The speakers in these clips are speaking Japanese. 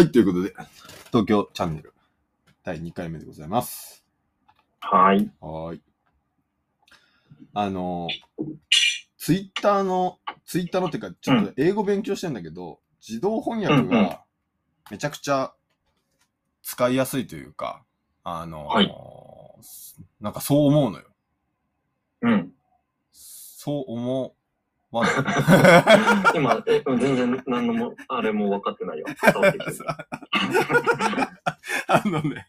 はい、ということで、東京チャンネル第2回目でございます。はい。はーい。あの、ツイッターの、ツイッターのっていうか、ちょっと英語勉強してんだけど、自動翻訳うんうんがめちゃくちゃ使いやすいというか、あの、はいなんかそう思うのよ。うん。そう思わない。今、え全然何のも、あれも分かってないよ。あのね、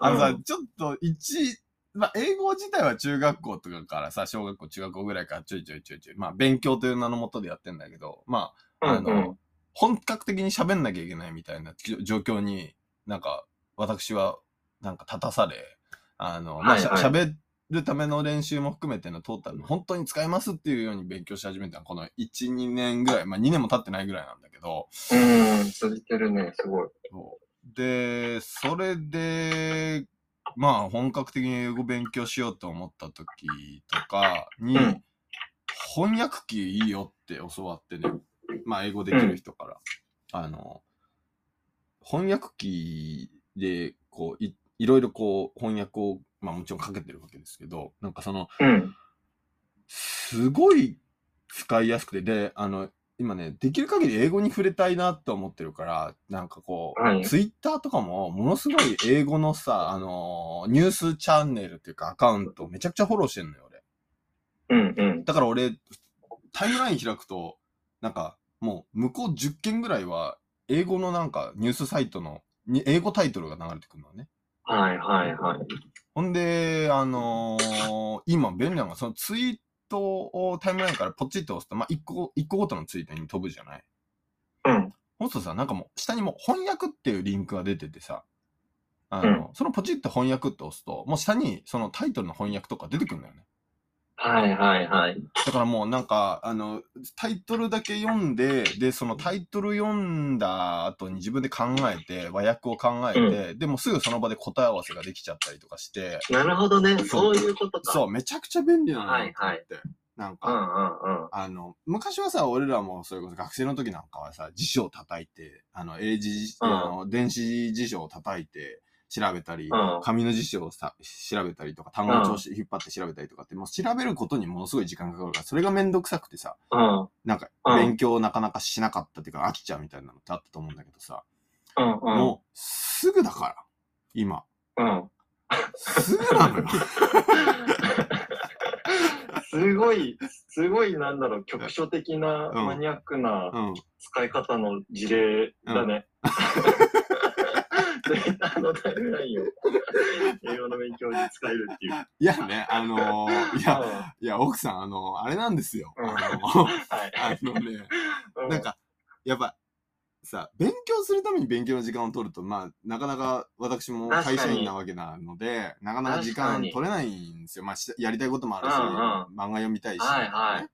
あのさ、うんちょっと一、まあ、英語自体は中学校とかからさ、小学校、中学校ぐらいからちょいちょいちょいちょい、まあ、勉強という名のもとでやってんだけど、まあ、あの、うんうん本格的に喋んなきゃいけないみたいな状況に、なんか、私は、なんか立たされ、あの、まあ、しゃはいはい喋るための練習も含めてのトータルの本当に使えますっていうように勉強し始めたの。はこの1、2年ぐらい、まあ2年も経ってないぐらいなんだけど、うん、続いてるね、すごい。で、それで、まあ本格的に英語勉強しようと思った時とかに、うん。翻訳機いいよって教わってね、まあ英語できる人から、あの、翻訳機でこうい、いろいろこう翻訳を、まあもちろんかけてるわけですけど、なんかその、うん。すごい使いやすくて、で、あの、今ね、できる限り英語に触れたいなって思ってるから、なんかこう、はいツイッターとかも、ものすごい英語のさ、あのーニュースチャンネルっていうかアカウントめちゃくちゃフォローしてんのよ、俺。うんうん。だから俺、タイムライン開くと、なんか、もう、向こう10件ぐらいは、英語のなんか、ニュースサイトの、に英語タイトルが流れてくるのね。はいはいはい。ほんで、あのー今便利なのが、そのツイートをタイムラインからポチッと押すと、まあ、一個、一個ごとのツイートに飛ぶじゃない？うん。そうするとさ、なんかもう、下にもう翻訳っていうリンクが出ててさ、あの、そのポチッと翻訳って押すと、もう下にそのタイトルの翻訳とか出てくるんだよね。はいはいはい。だからもうなんか、あの、タイトルだけ読んで、で、そのタイトル読んだ後に自分で考えて、和訳を考えて、でもすぐその場で答え合わせができちゃったりとかして、なるほどね。そういうことか。そう、めちゃくちゃ便利なのよ、はいはいって。なんうんか、うんうん。あの、昔はさ、俺らもそれこそ学生の時なんかはさ、辞書を叩いて、あの、英字、うんあの電子辞書を叩いて調べたり、うん紙の辞書をさ調べたりとか、単語帳引っ張って調べたりとかって、もう調べることにものすごい時間がかかるから、それがめんどくさくてさ、うんなんかうん勉強なかなかしなかったっていうか、飽きちゃうみたいなのってあったと思うんだけどさ、うんうん。もう、すぐだから、今。うん。すぐなのよ。すごい、すごいなんだろう、局所的なうんマニアックなうん。使い方の事例だね。ツイッターのタイムラインを英語の勉強に使えるっていう。いやね、あのーいや、うんいや、奥さん、あのあれなんですよ。うん。あのはい。あのね、うなん、か、やっぱ、さ、勉強するために勉強の時間を取ると、まあ、なかなか私も会社員なわけなので、なかなか時間取れないんですよ。まあ、しやりたいこともあるし、うんうん。漫画読みたいし、はいはい。ね。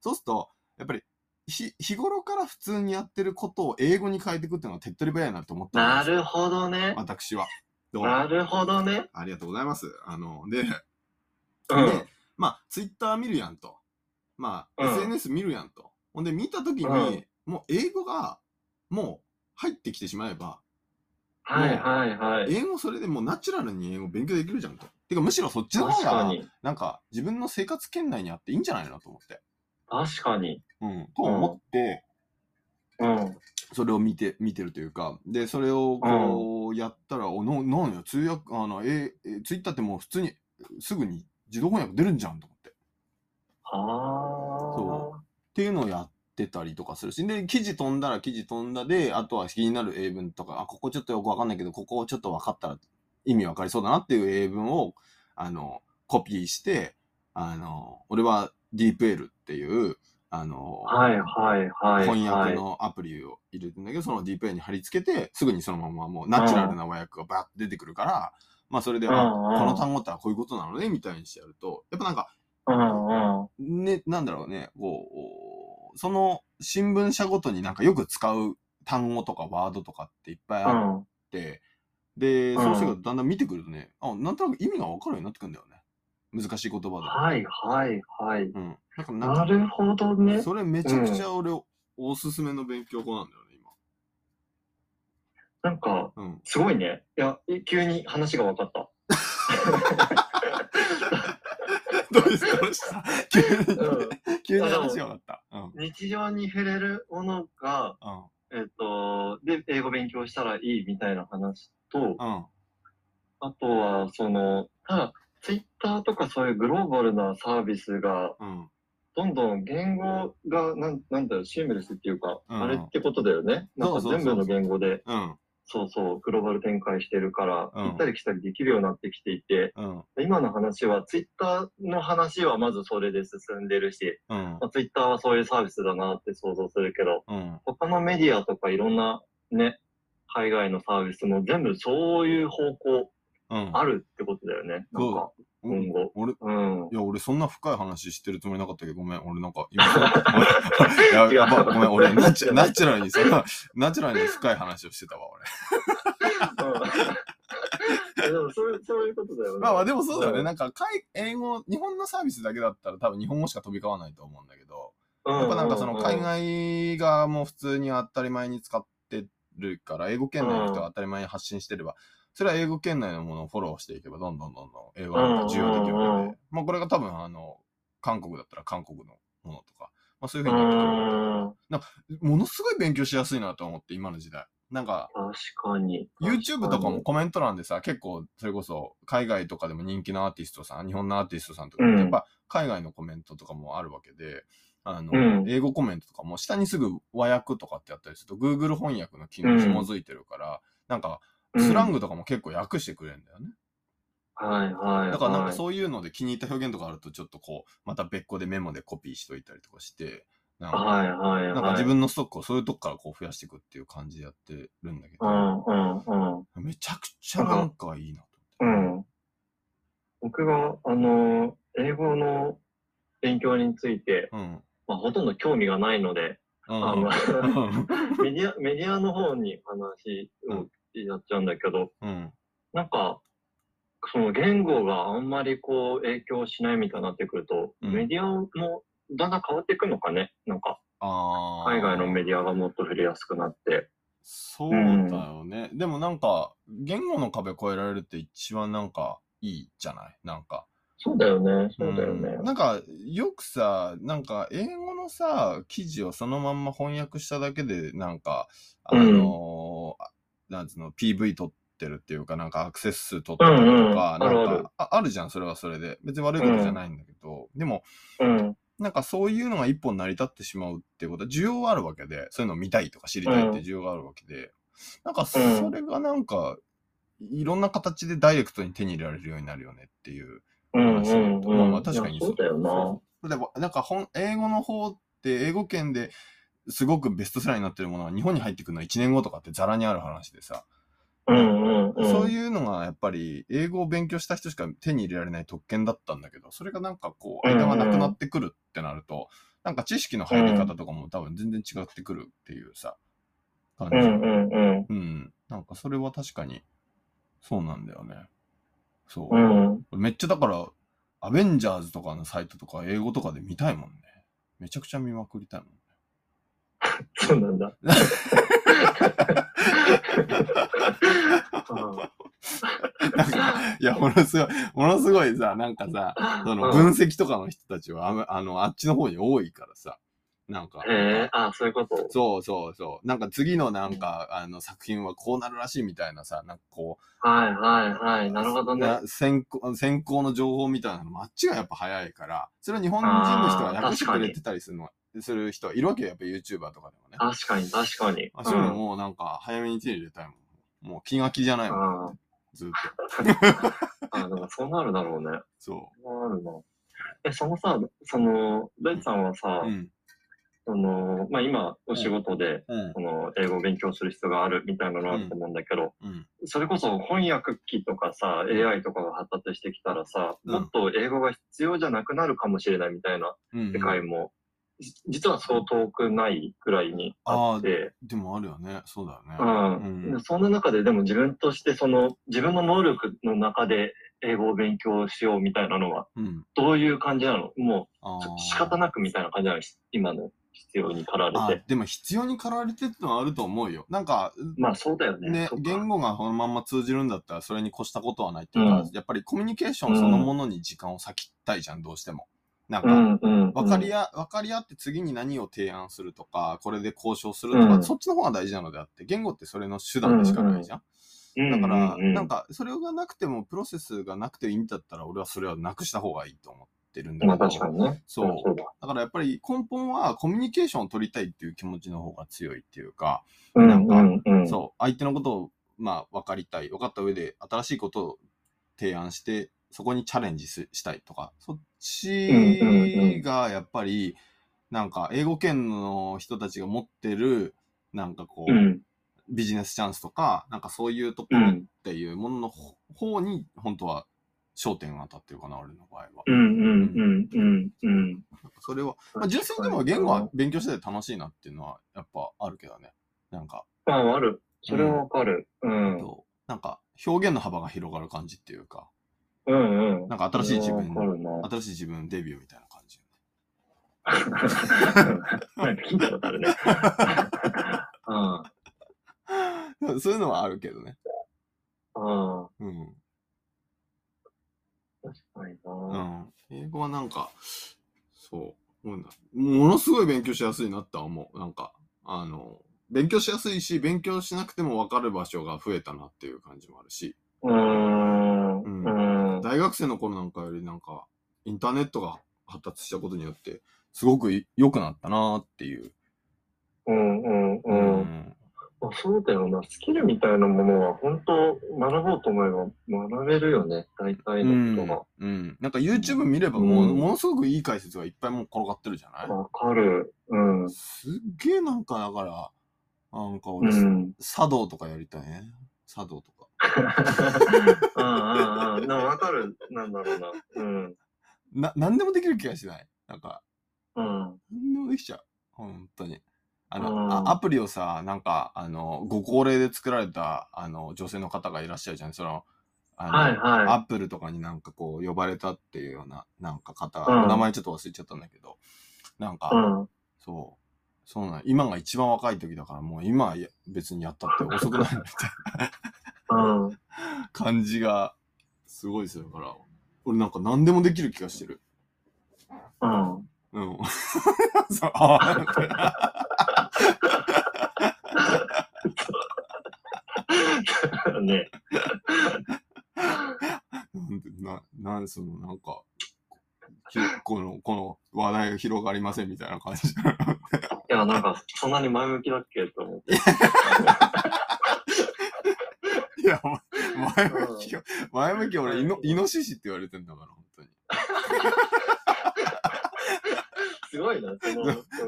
そうすると、やっぱり、ひ日頃から普通にやってることを英語に変えていくっていうのは手っ取り早いなと思ったんでするほどね。私は。どうもなるほどね。ありがとうございます。あの、で、うん。で、まあ、ツイッター見るやんと。まあ、うん SNS 見るやんと。ほんで、見たときに、うんもう英語が、もう入ってきてしまえば、はいはいはい。英語それでもうナチュラルに英語勉強できるじゃんと。てか、むしろそっちの方が、確かに。なんか、自分の生活圏内にあっていいんじゃないのと思って。確かに。うん。と思って、うん。それを見て、見てるというか、で、それをこう、やったら、おの、なんや、通訳、あの、え、えツイッターってもう普通に、すぐに自動翻訳出るんじゃんと思って。はあ。っていうのをやってたりとかするし、で、記事飛んだら記事飛んだで、あとは気になる英文とか、あ、ここちょっとよくわかんないけど、ここちょっとわかったら意味わかりそうだなっていう英文を、あの、コピーして、あの、俺は DeepL っていう、あの、はいはいはい。翻訳はい。のアプリを入れてんだけど、その DeepL に貼り付けて、すぐにそのままもうナチュラルな和訳がバーって出てくるから、まあそれで、あ、うんうんこの単語ってこういうことなのね、みたいにしてやると、やっぱなんか、うんうん。ね、なんだろうね、こう、その新聞社ごとになんかよく使う単語とかワードとかっていっぱいあうん。って、で、うんそうしてだんだん見てくるとね、あ、なんとなく意味がわかるようになってくるんだよね。難しい言葉でも。はいはいはい。うん。なんか、なるほどね。それめちゃくちゃ俺、おすすめの勉強法なんだよね、今。なんか、うん。すごいね。いや、え急に話が分かった。どうですか？急に、うん急に話が分かった。うん。日常に触れるものが、うん。えっと、で、英語勉強したらいいみたいな話と、うん。あとは、その、ただ、ツイッターとかそういうグローバルなサービスが、うん。どんどん言語が、なんなんだろう、シームレスっていうか、うんあれってことだよね。なんか全部の言語で、うん。そうそう、グローバル展開してるから、うん行ったり来たりできるようになってきていて、うん。今の話は、ツイッターの話はまずそれで進んでるし、うん。まあ、ツイッターはそういうサービスだなって想像するけど、うん。他のメディアとかいろんなね、海外のサービスも全部そういう方向うん。あるってことだよね。なんか、今後。俺、いうん。や、俺そんな深い話してるつもりなかったけど、ごめん、俺なんか、今、いや、やば、ごめん、俺 ナチュ、ナチュラルに、そんな、ナチュラルに深い話をしてたわ、俺。うんでもそうそういうことだよね。まあまあ、でもそうだよね。んなんか、海英語、日本のサービスだけだったら多分日本語しか飛び交わないと思うんだけど、うんやっぱなんかその海うん外がもう普通に当たり前に使ってるから、英語圏内の人が当たり前に発信してれば、それは英語圏内のものをフォローしていけば、どんどんどんどん英語が需要できるので、まあこれが多分あの、韓国だったら韓国のものとか、まあそういうふうになってくる。うんものすごい勉強しやすいなと思って、今の時代。なんか、確かに。YouTube とかもコメント欄でさ、結構、それこそ、海外とかでも人気のアーティストさん、日本のアーティストさんとか、うんやっぱ海外のコメントとかもあるわけで、あの、うん英語コメントとかも下にすぐ和訳とかってやったりすると、Google 翻訳の機能紐づいてるから、なんか、スラングとかも結構訳してくれるんだよね。はいはい。だからなんかう。そういうので気に入った表現とかあると、ちょっとこう、また別個でメモでコピーしといたりとかして、なんか、はいはいはい。なんか自分のストックをそういうとこからこう増やしていくっていう感じでやってるんだけど、うんうんうん。めちゃくちゃなんかいいなとうん。僕が、あの、英語の勉強について、思って。まあ、ほとんど興味がないので、うん。あの、うん。メディア、メディアの方に話をやっちゃうんだけど、うん。なんか、その言語があんまりこう影響しないみたいになってくると、うんメディアもだんだん変わっていくのかね？なんか。海外のメディアがもっと触れやすくなって。そうだよね。でもなんか、言語の壁越えられるって一番なんかいいじゃない？なんか。そうだよね、そうだよね。んなんか、よくさ、なんか、英語のさ、記事をそのまんま翻訳しただけで、なんか、あのーあなんつうの、PV 撮ってるっていうか、なんかアクセス数撮ってたりとか、うんうん。なんかあるじゃん、それはそれで。別に悪いことじゃないんだけど、でも、うん。なんかそういうのが一本成り立ってしまうっていうことは、需要はあるわけで、そういうのを見たいとか知りたいって需要があるわけで、なんかそれがなんか、いろんな形でダイレクトに手に入れられるようになるよねっていううん話うんうん。まあまあ確かにそう。だよな。でもなんか本、英語の方って、英語圏ですごくベストセラーになってるものが日本に入ってくるのは1年後とかってザラにある話でさ、うんうんうん。そういうのがやっぱり英語を勉強した人しか手に入れられない特権だったんだけど、それがなんかこう、うんうん間がなくなってくるってなると、なんか知識の入り方とかも多分全然違ってくるっていうさ、感じ。うんうんうん。うん。なんかそれは確かに、そうなんだよね。そう。うん。めっちゃだから、アベンジャーズとかのサイトとか英語とかで見たいもんね。めちゃくちゃ見まくりたいもんね。そうなんだ。なんか、いや、ものすごい、ものすごいさ、なんかさ、そのうん分析とかの人たちはあの、あの、あっちの方に多いからさ、なんか、へえ、あ、そういうこと。そうそうそう。なんか次のなんか、あの作品はこうなるらしいみたいなさ、なんかこはいはいはい。う、なるほどね。な先行先行の情報みたいなのもあっちがやっぱ早いから、それは日本人の人が訳してくれてたりするのは、する人はいるわけよ、やっぱ YouTuber とかでもね。確かに確かに。あそういうのもなんか早めに手に入れたいもん。もう気が気じゃないもん、あずっと。あ、でもそうなるだろうね。そそうなるな。え、そのさ、その、大地さんはさ、う。うん。その、まあ今、お仕事で、うん。その、英語を勉強する必要があるみたいなのあると思うんだけど、うん。それこそ翻訳機とかさ、AI とかが発達してきたらさ、うんもっと英語が必要じゃなくなるかもしれないみたいなうん。世界も、じ実はそう遠くないくらいにあって、でもあるよね。そうだよね。うんうんでそんな中ででも自分としてその自分の能力の中で英語を勉強しようみたいなのはうん。どういう感じなの？もあうー仕方なくみたいな感じなの？今の必要に駆らあれて。でも必要に駆られてってのはあると思うよ。なんか、まあそうだよね。ね言語がそのまんま通じるんだったらそれに越したことはないっていうか、うんやっぱりコミュニケーションそのものに時間を割きたいじゃん、どうしても。なんか。分かり合、分かり合って次に何を提案するとか、これで交渉するとか、うんそっちの方が大事なのであって、言語ってそれの手段でしかないじゃん。だから、なんか、それがなくても、プロセスがなくていいんだったら、俺はそれはなくした方がいいと思ってるんだまあけど、確かにね。そうだ。だからやっぱり根本はコミュニケーションを取りたいっていう気持ちの方が強いっていうか、うんなんか。そう、相手のことを、まあ、分かりたい。分かった上で、新しいことを提案して、そこにチャレンジすしたいとか、そっちがやっぱり、なんか、英語圏の人たちが持ってる、なんかこう、うん。ビジネスチャンスとか、なんかそういうところっうん。ていうもののほ方に、本当は焦点が当たってるかな、俺の場合は。うんうんうんうんうん。それは、まあ、純粋にでも言語は勉強してて楽しいなっていうのは、やっぱあるけどね。なんか、まあある。それはわかる。うん。となんか表現の幅が広がる感じっていうか、うんうん。なんか新しい自分。新しい自分デビューみたいな感じ。なんか聞いたことあるね。うん。そういうのはあるけどね。ああ、うん。確かにうな。ん。英語はなんか、そう。ものすごい勉強しやすいなって思う。なんか、あの、勉強しやすいし、勉強しなくても分かる場所が増えたなっていう感じもあるし、うーん。うん。大学生の頃なんかよりなんか、インターネットが発達したことによって、すごくい良くなったなっていう。うんうんうん。まあそうだよな。スキルみたいなものは本当学ぼうと思えば学べるよね。大体のこうん。うん。なんか YouTube 見ればもう、うんものすごくいい解説がいっぱいもう転がってるじゃない？とが。わかる。うん。すっげえなんかだから、なんかう俺、ん。茶道とかやりたいね。茶道とか。うんうんうん。でもわかる。なんだろうな。うん。な、なんでもできる気がしない？なんか、うん。なんでもできちゃう。本当に。あの、うんあアプリをさ、なんか、あの、ご高齢で作られた、あの、女性の方がいらっしゃるじゃん。その、あの、はいはいアップルとかになんかこう、呼ばれたっていうような、なんか方、うんお名前ちょっと忘れちゃったんだけど、なんか、うん。そう。そうなん今が一番若い時だから、もう今別にやったって遅くないみたいなうん。感じがすごいするから、俺なんか何でもできる気がしてる。うん。うん。そうあね。なんでな、なんそのなんか、ひこの、この話題が広がりませんみたいな感じ。いや、なんか、そんなに前向きだっけと思って。いや、前向きよ、前向き俺イノ、イノシシって言われてんだから、本当に。すごいな、その、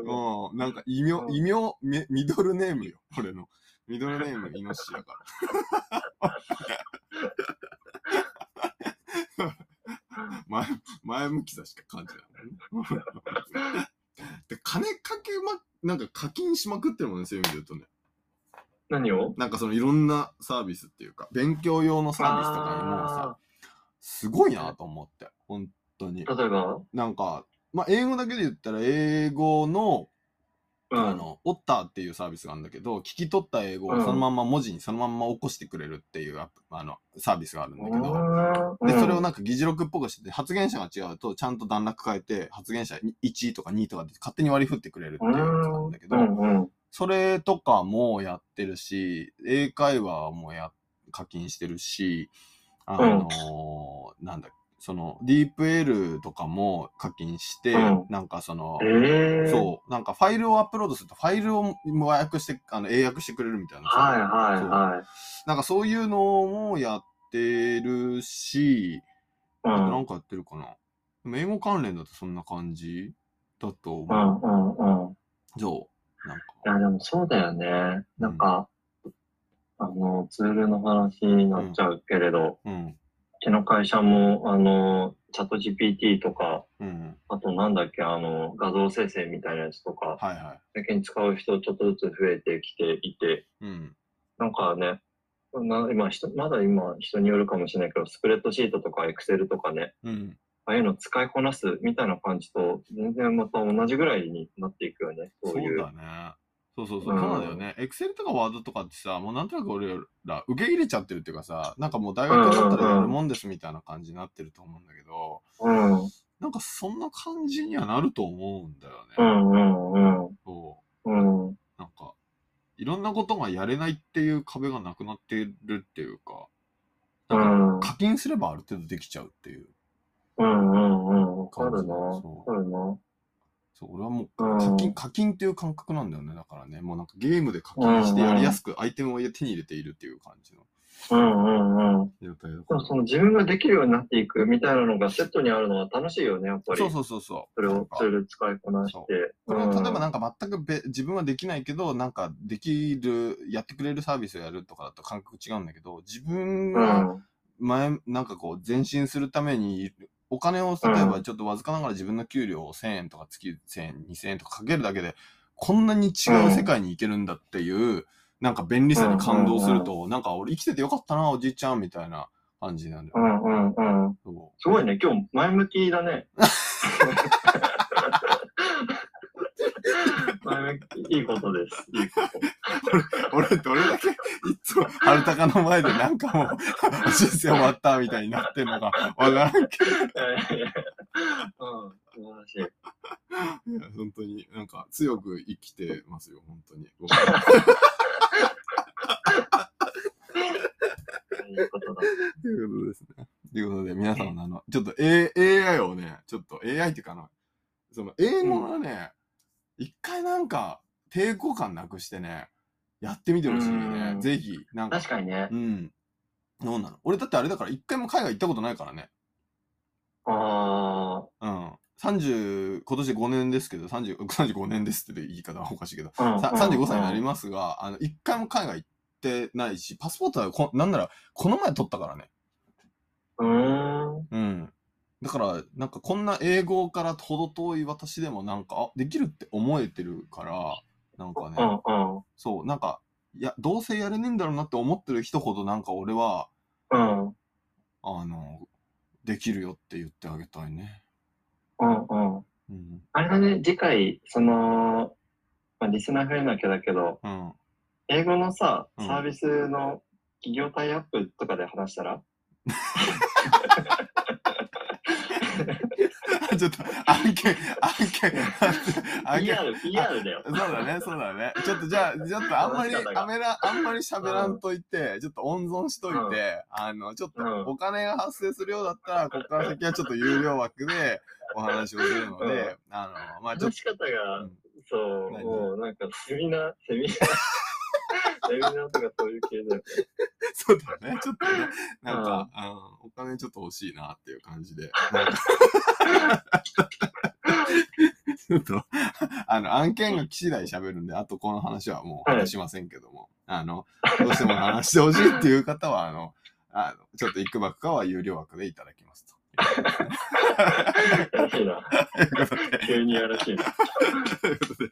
そうん、なんか異名、うん異名、ミミドルネームよ、俺の。ミドルネーム、イノシシだから。前、前向きさしか感じない。で、金かけま、なんか課金しまくってるもんね、そういう意味で言うとね。何を？なんかそのいろんなサービスっていうか、勉強用のサービスとかにもさ、すごいなと思って、本当に。例えば？なんか、まあ、英語だけで言ったら、英語の、うん。あの、オッターっていうサービスがあるんだけど、聞き取った英語うんをそのまんま文字にそのまんま起こしてくれるっていうアプあのサービスがあるんだけど、どで、それをなんか議事録っぽくしてて、発言者が違うと、ちゃんと段落変えて、発言者1とか2とかで勝手に割り振ってくれるっていうやつなんだけど、うんうん。それとかもやってるし、英会話もや、課金してるし、あのーなんだ、その、ディープ L とかも課金して、うんなんかその、ええー。そう、なんかファイルをアップロードすると、ファイルを和訳して、あの、英訳してくれるみたいなさ。はいはいはい。なんかそういうのもやってるし、う。あとなんんかやってるかな。英語関連だとそんな感じだとう思んうんうん。う。そう。いや、でもそうだよね。なんか、あの、ツールの話になっちゃうけれど、うん。うちの会社も、あの、チャット GPT とか、うん。あとなんだっけ、あの、画像生成みたいなやつとか、はいはい。最近使う人ちょっとずつ増えてきていて、うん。なんかね、な今人、まだ今人によるかもしれないけど、スプレッドシートとかエクセルとかね、うん。ああいうの使いこなすみたいな感じと、全然また同じぐらいになっていくよね。そそうういう。だね。そうそうそう、うんそうなんだよね。エクセルとかワードとかってさ、もうなんとなく俺ら受け入れちゃってるっていうかさ、なんかもう大学だったらやるもんですみたいな感じになってると思うんだけど、うん。なんかそんな感じにはなると思うんだよね。うんうんうん。そう。うん。なんか、いろんなことがやれないっていう壁がなくなってるっていうか、うなんかん。課金すればある程度できちゃうっていううんうんうん。わかるな。るな。そう、俺はもううん課金、課金っていう感覚なんだよね。だからね、もうなんかゲームで課金してやりやすくアイテムを手に入れているっていう感じのうんうんうん。状態その自分ができるようになっていくみたいなのがセットにあるのは楽しいよね、やっぱり。そうそうそうそう。それをツール使いこなして。これは例えばなんか、か全くべ自分はできないけど、なんかできる、やってくれるサービスをやるとかだと感覚違うんだけど、自分うがん。前、なんかこう前進するために、お金を例えばちょっとわずかながら自分の給料を1000円とか月1000円、2000円とかかけるだけで、こんなに違う世界に行けるんだっていう、なんか便利さに感動すると、なんか俺生きててよかったな、おじいちゃんみたいな感じなんだよね。うんうんうん。すごいね、今日前向きだね。いいことです。いいこと。俺、どれだけ、いつも、春高の前でなんかもう、人生終わったみたいになってんのか、わからんけいやいやいやうん、素晴らしい。ど、いや、本当に、なんか、強く生きてますよ、本当に。僕いいことだ。ということですね。ということで、皆さんのあの、ちょっと、A、AI をね、ちょっと AI っていうかな、その、英語はね、一回なんか、抵抗感なくしてね、やってみてほしいね。うんぜひ、なんか確、かにねう。ん。どうなの？俺だってあれだから、一回も海外行ったことないからね。あうん。30、今年5年ですけど、30 35 年ですって言い方はおかしいけど、あ。うんさ35歳になりまますが、あの、一回も海外行ってないし、パスポートはこ、なんなら、この前取ったからね。す。うーん。うん。だから、なんかこんな英語からほど遠い私でもなんか、あ、できるって思えてるから、なんかね、うんうん。そう、なんか、いや、どうせやれねえんだろうなって思ってる人ほどなんか俺は、うん。あの、できるよって言ってあげたいね。うんうん。うん。あれだね、次回、その、まあ、リスナー増えなきゃだけど、うん。英語のさ、うんサービスの企業タイアップとかで話したら、ちょっと、案件、案件、案件。PR、PR だよ。そうだね、そうだね。ちょっとじゃあ、ちょっとあんまり、あめら、あんまり喋らんといて、ちょっと温存しといて、あの、ちょっとうんお金が発生するようだったら、ここから先はちょっと有料枠でお話をするので、あの、まあちょっ話し方が、うんそう、何？もうなんかセミナー、セミナー、セミナーとかそういう系だよね。と、そうだね、ちょっとね、なんか、あのお金ちょっと欲しいなっていう感じで、ちょっと、あの、案件が来次第喋るんで、あとこの話はもう話しませんけども、あの、どうしても話してほしいっていう方は、あの、あの、ちょっといくばくかは有料枠でいただきます らしいな。急にやらしいな。ということで、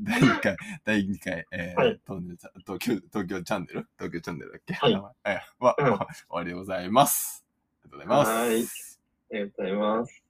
第2回、第2回、えーはい東京東京、チャンネル？東京チャンネルだっけ？はい名前えー終わりでございます。ありがとうございます。はいありがとうございます。